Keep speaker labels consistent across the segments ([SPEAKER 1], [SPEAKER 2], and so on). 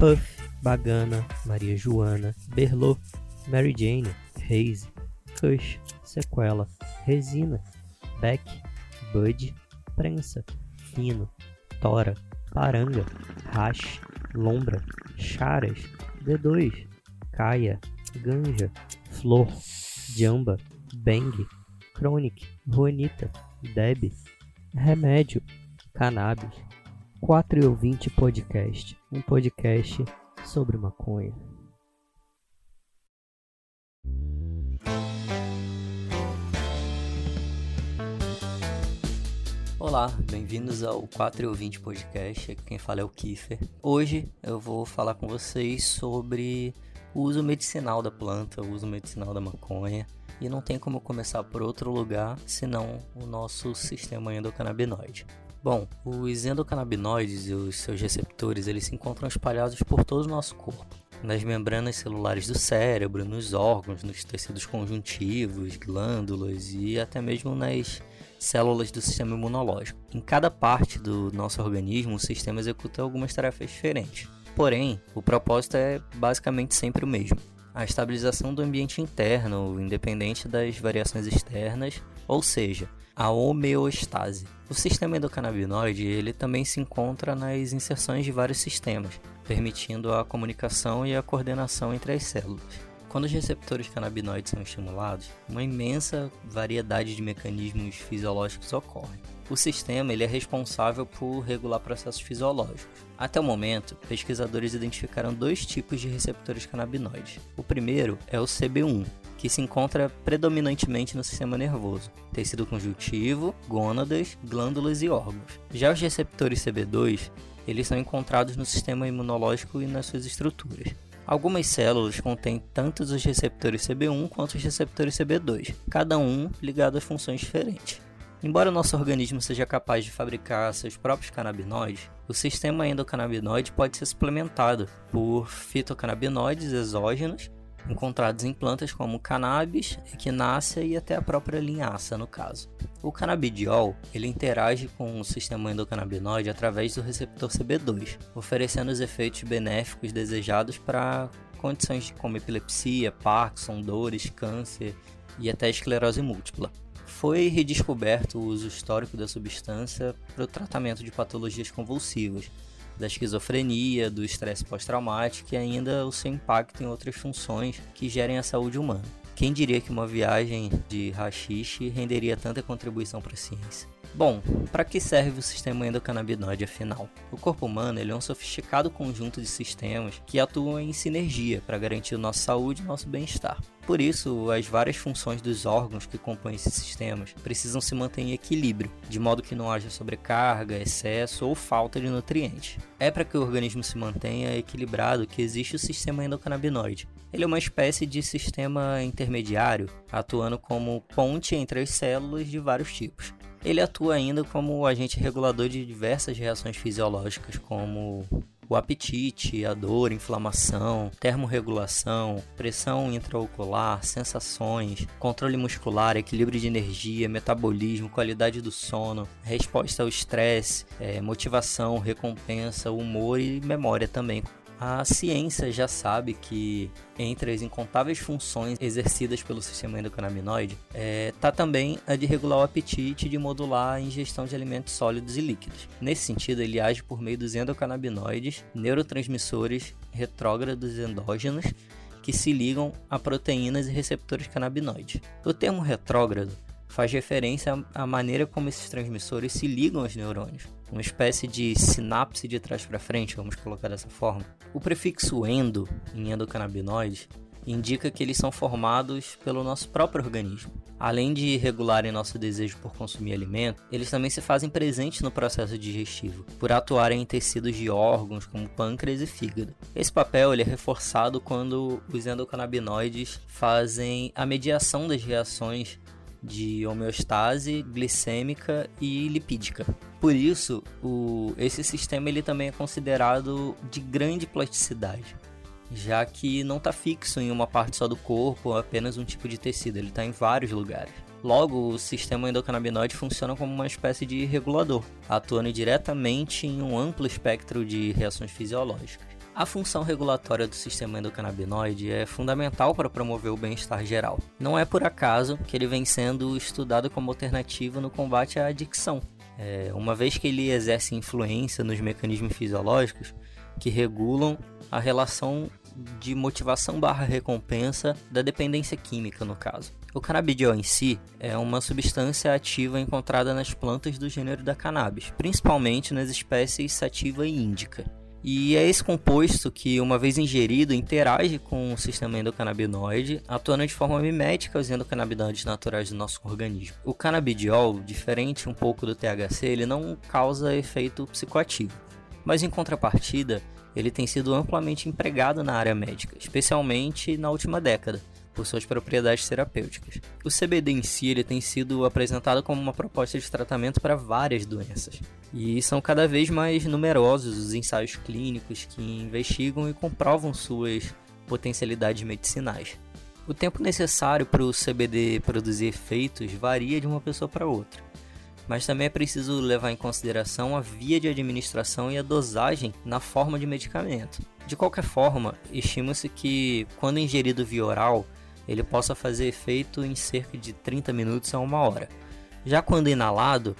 [SPEAKER 1] Puff, Bagana, Maria Joana, Berlot, Mary Jane, Haze, Kush, Sequela, Resina, Beck, Bud, Prensa, Fino, Tora, Paranga, Hash, Lombra, Charas, D2, Caia, Ganja, Flor, Jamba, Bang, Chronic, Juanita, Deb, Remédio, Cannabis, 4 e ouvinte podcast, um podcast sobre maconha. Olá, bem-vindos ao 4 e ouvinte podcast, aqui quem fala é o Kiefer. Hoje eu vou falar com vocês sobre o uso medicinal da planta, o uso medicinal da maconha, e não tem como começar por outro lugar senão o nosso sistema endocannabinoide. Bom, os endocannabinoides e os seus receptores eles se encontram espalhados por todo o nosso corpo, nas membranas celulares do cérebro, nos órgãos, nos tecidos conjuntivos, glândulas e até mesmo nas células do sistema imunológico. Em cada parte do nosso organismo, o sistema executa algumas tarefas diferentes. Porém, o propósito é basicamente sempre o mesmo: a estabilização do ambiente interno, independente das variações externas, ou seja, a homeostase. O sistema endocannabinoide ele também se encontra nas inserções de vários sistemas, permitindo a comunicação e a coordenação entre as células. Quando os receptores canabinoides são estimulados, uma imensa variedade de mecanismos fisiológicos ocorre. O sistema ele é responsável por regular processos fisiológicos. Até o momento, pesquisadores identificaram dois tipos de receptores canabinoides. O primeiro é o CB1, que se encontra predominantemente no sistema nervoso, tecido conjuntivo, gônadas, glândulas e órgãos. Já os receptores CB2, eles são encontrados no sistema imunológico e nas suas estruturas. Algumas células contêm tanto os receptores CB1 quanto os receptores CB2, cada um ligado a funções diferentes. Embora nosso organismo seja capaz de fabricar seus próprios canabinoides, o sistema endocannabinoide pode ser suplementado por fitocannabinoides exógenos encontrados em plantas como cannabis, equinácea e até a própria linhaça, no caso. O canabidiol ele interage com o sistema endocannabinoide através do receptor CB2, oferecendo os efeitos benéficos desejados para condições como epilepsia, Parkinson, dores, câncer e até esclerose múltipla. Foi redescoberto o uso histórico da substância para o tratamento de patologias convulsivas, da esquizofrenia, do estresse pós-traumático e ainda o seu impacto em outras funções que gerem a saúde humana. Quem diria que uma viagem de rachixe renderia tanta contribuição para a ciência? Bom, para que serve o sistema endocannabinoide afinal? O corpo humano é um sofisticado conjunto de sistemas que atuam em sinergia para garantir nossa saúde e nosso bem-estar. Por isso, as várias funções dos órgãos que compõem esses sistemas precisam se manter em equilíbrio, de modo que não haja sobrecarga, excesso ou falta de nutrientes. É para que o organismo se mantenha equilibrado que existe o sistema endocannabinoide. Ele é uma espécie de sistema intermediário, atuando como ponte entre as células de vários tipos. Ele atua ainda como agente regulador de diversas reações fisiológicas, como o apetite, a dor, inflamação, termorregulação, pressão intraocular, sensações, controle muscular, equilíbrio de energia, metabolismo, qualidade do sono, resposta ao estresse, é, motivação, recompensa, humor e memória também, a ciência já sabe que entre as incontáveis funções exercidas pelo sistema endocannabinoide, está é, tá também a de regular o apetite e de modular a ingestão de alimentos sólidos e líquidos. Nesse sentido, ele age por meio dos endocannabinoides, neurotransmissores retrógrados endógenos, que se ligam a proteínas e receptores canabinoides. O termo retrógrado faz referência à maneira como esses transmissores se ligam aos neurônios, uma espécie de sinapse de trás para frente, vamos colocar dessa forma. O prefixo endo em endocannabinoides indica que eles são formados pelo nosso próprio organismo. Além de regularem nosso desejo por consumir alimento, eles também se fazem presentes no processo digestivo, por atuarem em tecidos de órgãos como pâncreas e fígado. Esse papel ele é reforçado quando os endocannabinoides fazem a mediação das reações de homeostase glicêmica e lipídica. Por isso, o, esse sistema ele também é considerado de grande plasticidade, já que não está fixo em uma parte só do corpo ou apenas um tipo de tecido, ele está em vários lugares. Logo, o sistema endocannabinoide funciona como uma espécie de regulador, atuando diretamente em um amplo espectro de reações fisiológicas. A função regulatória do sistema endocannabinoide é fundamental para promover o bem-estar geral. Não é por acaso que ele vem sendo estudado como alternativa no combate à adicção, é, uma vez que ele exerce influência nos mecanismos fisiológicos que regulam a relação de motivação barra recompensa da dependência química, no caso. O canabidiol em si é uma substância ativa encontrada nas plantas do gênero da cannabis, principalmente nas espécies sativa e índica. E é esse composto que, uma vez ingerido, interage com o sistema endocannabinoide, atuando de forma mimética aos endocannabinoides naturais do nosso organismo. O canabidiol, diferente um pouco do THC, ele não causa efeito psicoativo. Mas em contrapartida, ele tem sido amplamente empregado na área médica, especialmente na última década, por suas propriedades terapêuticas. O CBD em si ele tem sido apresentado como uma proposta de tratamento para várias doenças, e são cada vez mais numerosos os ensaios clínicos que investigam e comprovam suas potencialidades medicinais. O tempo necessário para o CBD produzir efeitos varia de uma pessoa para outra, mas também é preciso levar em consideração a via de administração e a dosagem na forma de medicamento. De qualquer forma, estima-se que, quando ingerido via oral, ele possa fazer efeito em cerca de 30 minutos a uma hora. Já quando inalado,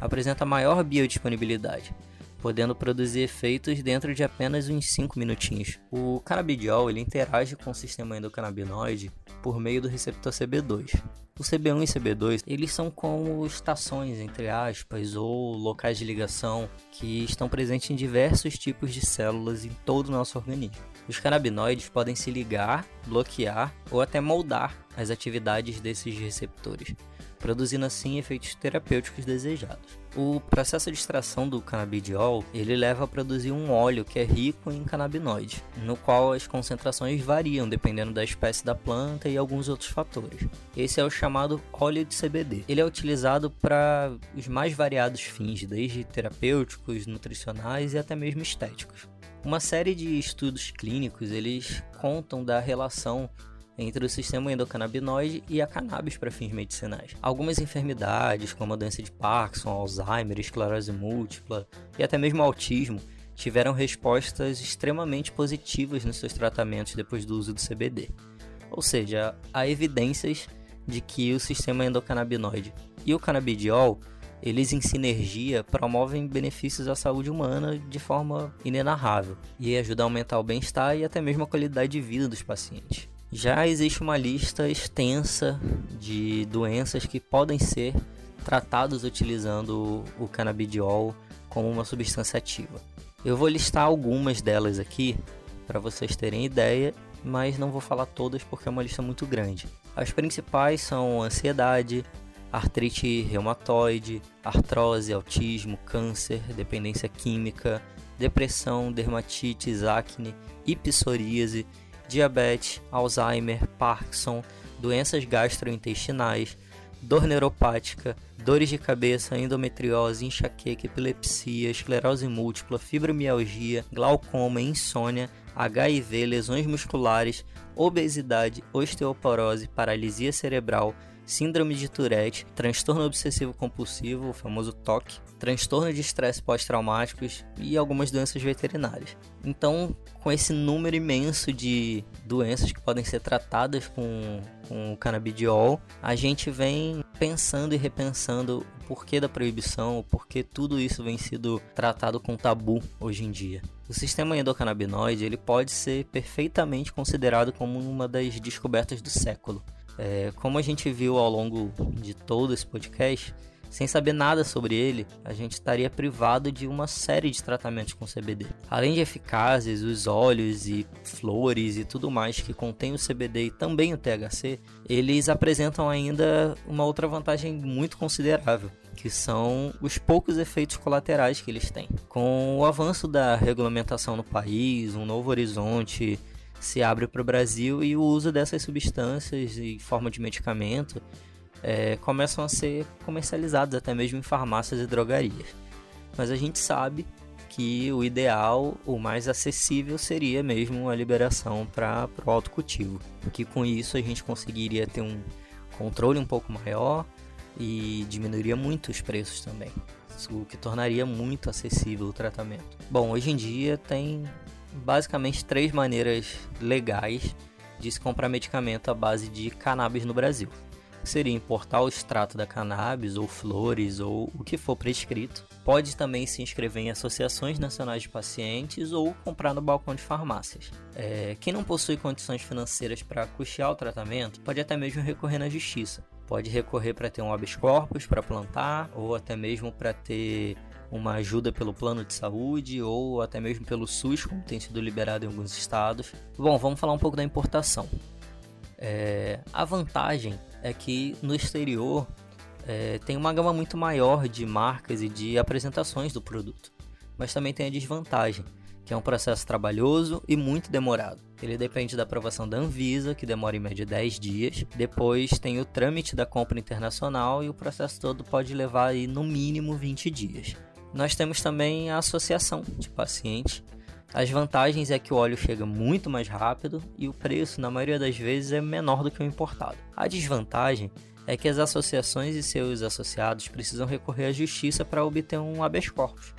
[SPEAKER 1] apresenta maior biodisponibilidade, podendo produzir efeitos dentro de apenas uns 5 minutinhos. O canabidiol ele interage com o sistema endocannabinoide por meio do receptor CB2. O CB1 e CB2 eles são como estações, entre aspas, ou locais de ligação que estão presentes em diversos tipos de células em todo o nosso organismo. Os canabinoides podem se ligar, bloquear ou até moldar as atividades desses receptores, produzindo assim efeitos terapêuticos desejados. O processo de extração do canabidiol, ele leva a produzir um óleo que é rico em canabinoides, no qual as concentrações variam dependendo da espécie da planta e alguns outros fatores. Esse é o chamado óleo de CBD. Ele é utilizado para os mais variados fins, desde terapêuticos, nutricionais e até mesmo estéticos. Uma série de estudos clínicos, eles contam da relação entre o sistema endocannabinoide e a cannabis para fins medicinais. Algumas enfermidades, como a doença de Parkinson, Alzheimer, esclerose múltipla e até mesmo autismo, tiveram respostas extremamente positivas nos seus tratamentos depois do uso do CBD. Ou seja, há evidências de que o sistema endocannabinoide e o canabidiol eles em sinergia promovem benefícios à saúde humana de forma inenarrável e ajuda a aumentar o bem-estar e até mesmo a qualidade de vida dos pacientes. Já existe uma lista extensa de doenças que podem ser tratadas utilizando o canabidiol como uma substância ativa. Eu vou listar algumas delas aqui para vocês terem ideia, mas não vou falar todas porque é uma lista muito grande. As principais são ansiedade, artrite reumatoide, artrose, autismo, câncer, dependência química, depressão, dermatites, acne, hipsoríase, diabetes, Alzheimer, Parkinson, doenças gastrointestinais, dor neuropática, dores de cabeça, endometriose, enxaqueca, epilepsia, esclerose múltipla, fibromialgia, glaucoma, insônia, HIV, lesões musculares, obesidade, osteoporose, paralisia cerebral, síndrome de Tourette, transtorno obsessivo compulsivo, o famoso TOC, transtorno de estresse pós-traumáticos e algumas doenças veterinárias. Então, com esse número imenso de doenças que podem ser tratadas com, com o canabidiol, a gente vem pensando e repensando o porquê da proibição, o porquê tudo isso vem sido tratado com tabu hoje em dia. O sistema endocannabinoide ele pode ser perfeitamente considerado como uma das descobertas do século. É, como a gente viu ao longo de todo esse podcast, sem saber nada sobre ele, a gente estaria privado de uma série de tratamentos com CBD. Além de eficazes, os óleos e flores e tudo mais que contém o CBD e também o THC, eles apresentam ainda uma outra vantagem muito considerável, que são os poucos efeitos colaterais que eles têm. Com o avanço da regulamentação no país, um novo horizonte se abre para o Brasil e o uso dessas substâncias em forma de medicamento é, começam a ser comercializados até mesmo em farmácias e drogarias. Mas a gente sabe que o ideal, o mais acessível, seria mesmo a liberação para o autocultivo, porque com isso a gente conseguiria ter um controle um pouco maior e diminuiria muito os preços também, o que tornaria muito acessível o tratamento. Bom, hoje em dia tem basicamente três maneiras legais de se comprar medicamento à base de cannabis no Brasil. Seria importar o extrato da cannabis, ou flores, ou o que for prescrito. Pode também se inscrever em associações nacionais de pacientes ou comprar no balcão de farmácias. É, quem não possui condições financeiras para custear o tratamento pode até mesmo recorrer na justiça. Pode recorrer para ter um habeas corpus para plantar, ou até mesmo para ter uma ajuda pelo plano de saúde ou até mesmo pelo SUS, como tem sido liberado em alguns estados. Bom, vamos falar um pouco da importação. É, a vantagem é que no exterior é, tem uma gama muito maior de marcas e de apresentações do produto, mas também tem a desvantagem, que é um processo trabalhoso e muito demorado. Ele depende da aprovação da Anvisa, que demora em média 10 dias. Depois tem o trâmite da compra internacional e o processo todo pode levar aí no mínimo 20 dias. Nós temos também a associação de pacientes. As vantagens é que o óleo chega muito mais rápido e o preço, na maioria das vezes, é menor do que o importado. A desvantagem é que as associações e seus associados precisam recorrer à justiça para obter um habeas corpus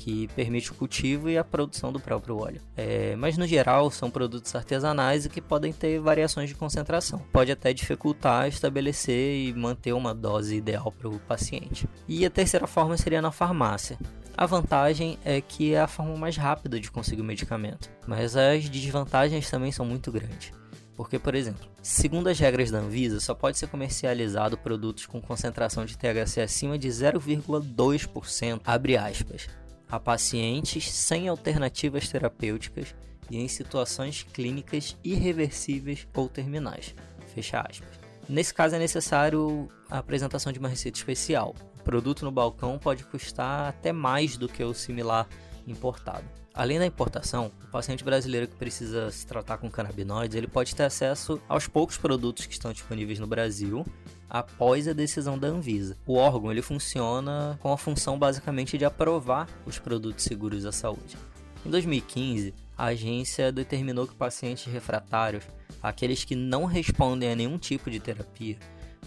[SPEAKER 1] que permite o cultivo e a produção do próprio óleo. É, mas no geral são produtos artesanais e que podem ter variações de concentração. Pode até dificultar estabelecer e manter uma dose ideal para o paciente. E a terceira forma seria na farmácia. A vantagem é que é a forma mais rápida de conseguir o medicamento, mas as desvantagens também são muito grandes. Porque, por exemplo, segundo as regras da Anvisa, só pode ser comercializado produtos com concentração de THC acima de 0,2%, abre aspas, a pacientes sem alternativas terapêuticas e em situações clínicas irreversíveis ou terminais. Fecha aspas. Nesse caso é necessário a apresentação de uma receita especial. O produto no balcão pode custar até mais do que o similar importado. Além da importação, o paciente brasileiro que precisa se tratar com canabinoides, ele pode ter acesso aos poucos produtos que estão disponíveis no Brasil após a decisão da Anvisa. O órgão ele funciona com a função basicamente de aprovar os produtos seguros à saúde. Em 2015, a agência determinou que pacientes refratários, aqueles que não respondem a nenhum tipo de terapia,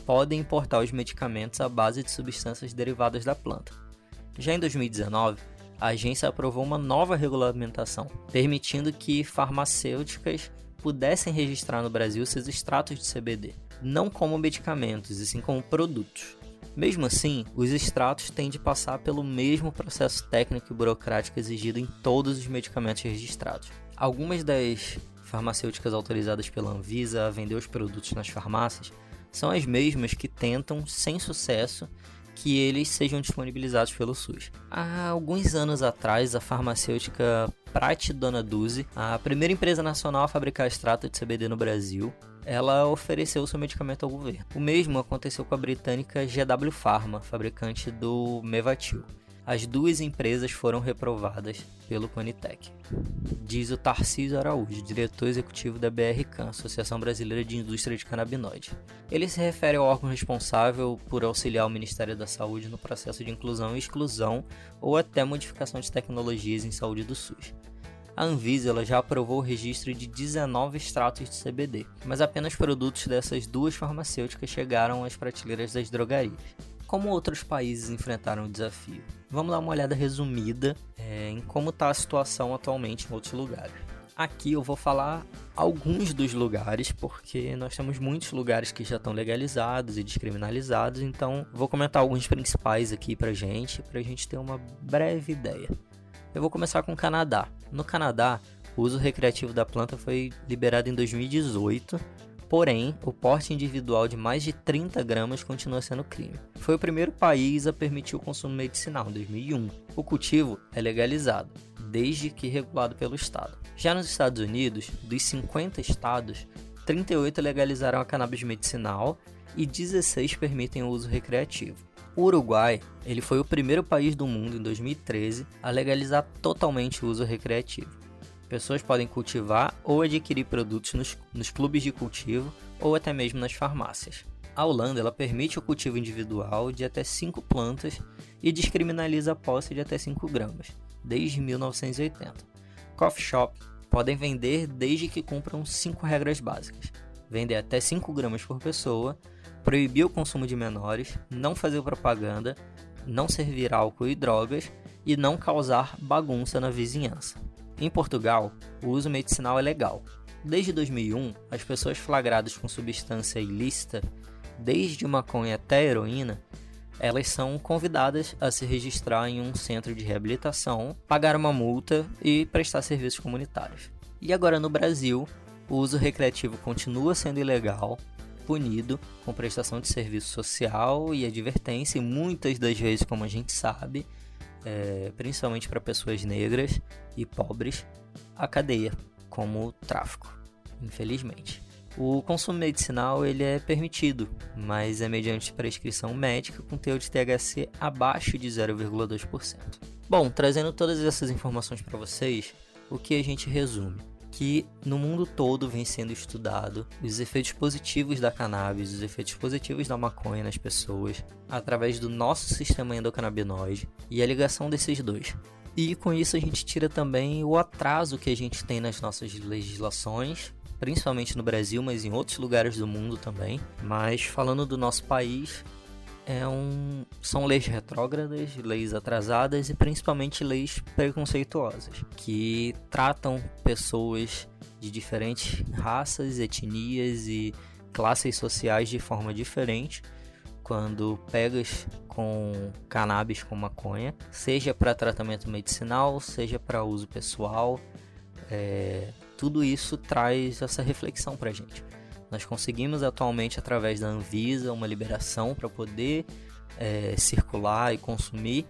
[SPEAKER 1] podem importar os medicamentos à base de substâncias derivadas da planta. Já em 2019, a agência aprovou uma nova regulamentação, permitindo que farmacêuticas pudessem registrar no Brasil seus extratos de CBD, não como medicamentos, e sim como produtos. Mesmo assim, os extratos têm de passar pelo mesmo processo técnico e burocrático exigido em todos os medicamentos registrados. Algumas das farmacêuticas autorizadas pela Anvisa a vender os produtos nas farmácias são as mesmas que tentam, sem sucesso, que eles sejam disponibilizados pelo SUS. Há alguns anos atrás, a farmacêutica Prat Dona Duzi, a primeira empresa nacional a fabricar extrato de CBD no Brasil, ela ofereceu seu medicamento ao governo. O mesmo aconteceu com a britânica GW Pharma, fabricante do Mevatil. As duas empresas foram reprovadas pelo Conitec. Diz o Tarcísio Araújo, diretor executivo da BRCAN, Associação Brasileira de Indústria de Canabinoide. Ele se refere ao órgão responsável por auxiliar o Ministério da Saúde no processo de inclusão e exclusão ou até modificação de tecnologias em saúde do SUS. A Anvisa já aprovou o registro de 19 extratos de CBD, mas apenas produtos dessas duas farmacêuticas chegaram às prateleiras das drogarias como outros países enfrentaram o desafio. Vamos dar uma olhada resumida é, em como está a situação atualmente em outros lugares. Aqui eu vou falar alguns dos lugares, porque nós temos muitos lugares que já estão legalizados e descriminalizados, então vou comentar alguns principais aqui pra gente, pra gente ter uma breve ideia. Eu vou começar com o Canadá. No Canadá, o uso recreativo da planta foi liberado em 2018 Porém, o porte individual de mais de 30 gramas continua sendo crime. Foi o primeiro país a permitir o consumo medicinal, em 2001. O cultivo é legalizado, desde que regulado pelo Estado. Já nos Estados Unidos, dos 50 estados, 38 legalizaram a cannabis medicinal e 16 permitem o uso recreativo. O Uruguai ele foi o primeiro país do mundo, em 2013, a legalizar totalmente o uso recreativo. Pessoas podem cultivar ou adquirir produtos nos, nos clubes de cultivo ou até mesmo nas farmácias. A Holanda ela permite o cultivo individual de até 5 plantas e descriminaliza a posse de até 5 gramas, desde 1980. Coffee shop podem vender desde que cumpram 5 regras básicas: vender até 5 gramas por pessoa, proibir o consumo de menores, não fazer propaganda, não servir álcool e drogas e não causar bagunça na vizinhança. Em Portugal, o uso medicinal é legal. Desde 2001, as pessoas flagradas com substância ilícita, desde maconha até heroína, elas são convidadas a se registrar em um centro de reabilitação, pagar uma multa e prestar serviços comunitários. E agora no Brasil, o uso recreativo continua sendo ilegal, punido com prestação de serviço social e advertência, e muitas das vezes, como a gente sabe, é, principalmente para pessoas negras e pobres, a cadeia, como tráfico, infelizmente. O consumo medicinal ele é permitido, mas é mediante prescrição médica com teor de THC abaixo de 0,2%. Bom, trazendo todas essas informações para vocês, o que a gente resume? Que no mundo todo vem sendo estudado os efeitos positivos da cannabis, os efeitos positivos da maconha nas pessoas, através do nosso sistema endocannabinoide e a ligação desses dois. E com isso a gente tira também o atraso que a gente tem nas nossas legislações, principalmente no Brasil, mas em outros lugares do mundo também. Mas falando do nosso país, é um, são leis retrógradas, leis atrasadas e principalmente leis preconceituosas, que tratam pessoas de diferentes raças, etnias e classes sociais de forma diferente quando pegas com cannabis com maconha, seja para tratamento medicinal, seja para uso pessoal, é, tudo isso traz essa reflexão para gente. Nós conseguimos atualmente, através da Anvisa, uma liberação para poder é, circular e consumir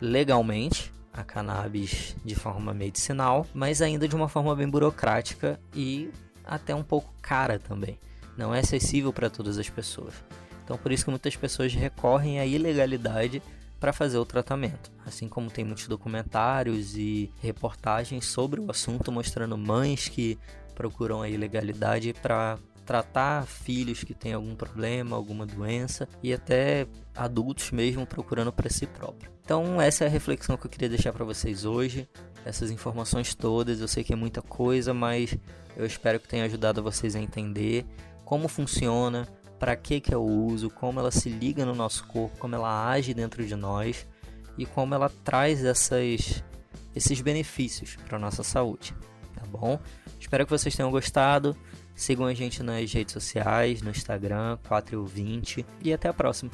[SPEAKER 1] legalmente a cannabis de forma medicinal, mas ainda de uma forma bem burocrática e até um pouco cara também. Não é acessível para todas as pessoas. Então, por isso que muitas pessoas recorrem à ilegalidade para fazer o tratamento. Assim como tem muitos documentários e reportagens sobre o assunto mostrando mães que procuram a ilegalidade para tratar filhos que têm algum problema, alguma doença e até adultos mesmo procurando para si próprio. Então, essa é a reflexão que eu queria deixar para vocês hoje. Essas informações todas, eu sei que é muita coisa, mas eu espero que tenha ajudado vocês a entender como funciona, para que que é o uso, como ela se liga no nosso corpo, como ela age dentro de nós e como ela traz essas esses benefícios para nossa saúde, tá bom? Espero que vocês tenham gostado. Sigam a gente nas redes sociais, no Instagram, 420 e até a próxima.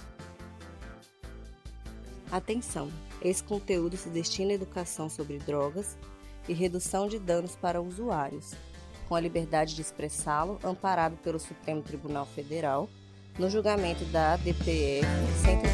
[SPEAKER 2] Atenção! Esse conteúdo se destina à educação sobre drogas e redução de danos para usuários, com a liberdade de expressá-lo, amparado pelo Supremo Tribunal Federal, no julgamento da ADPF 125.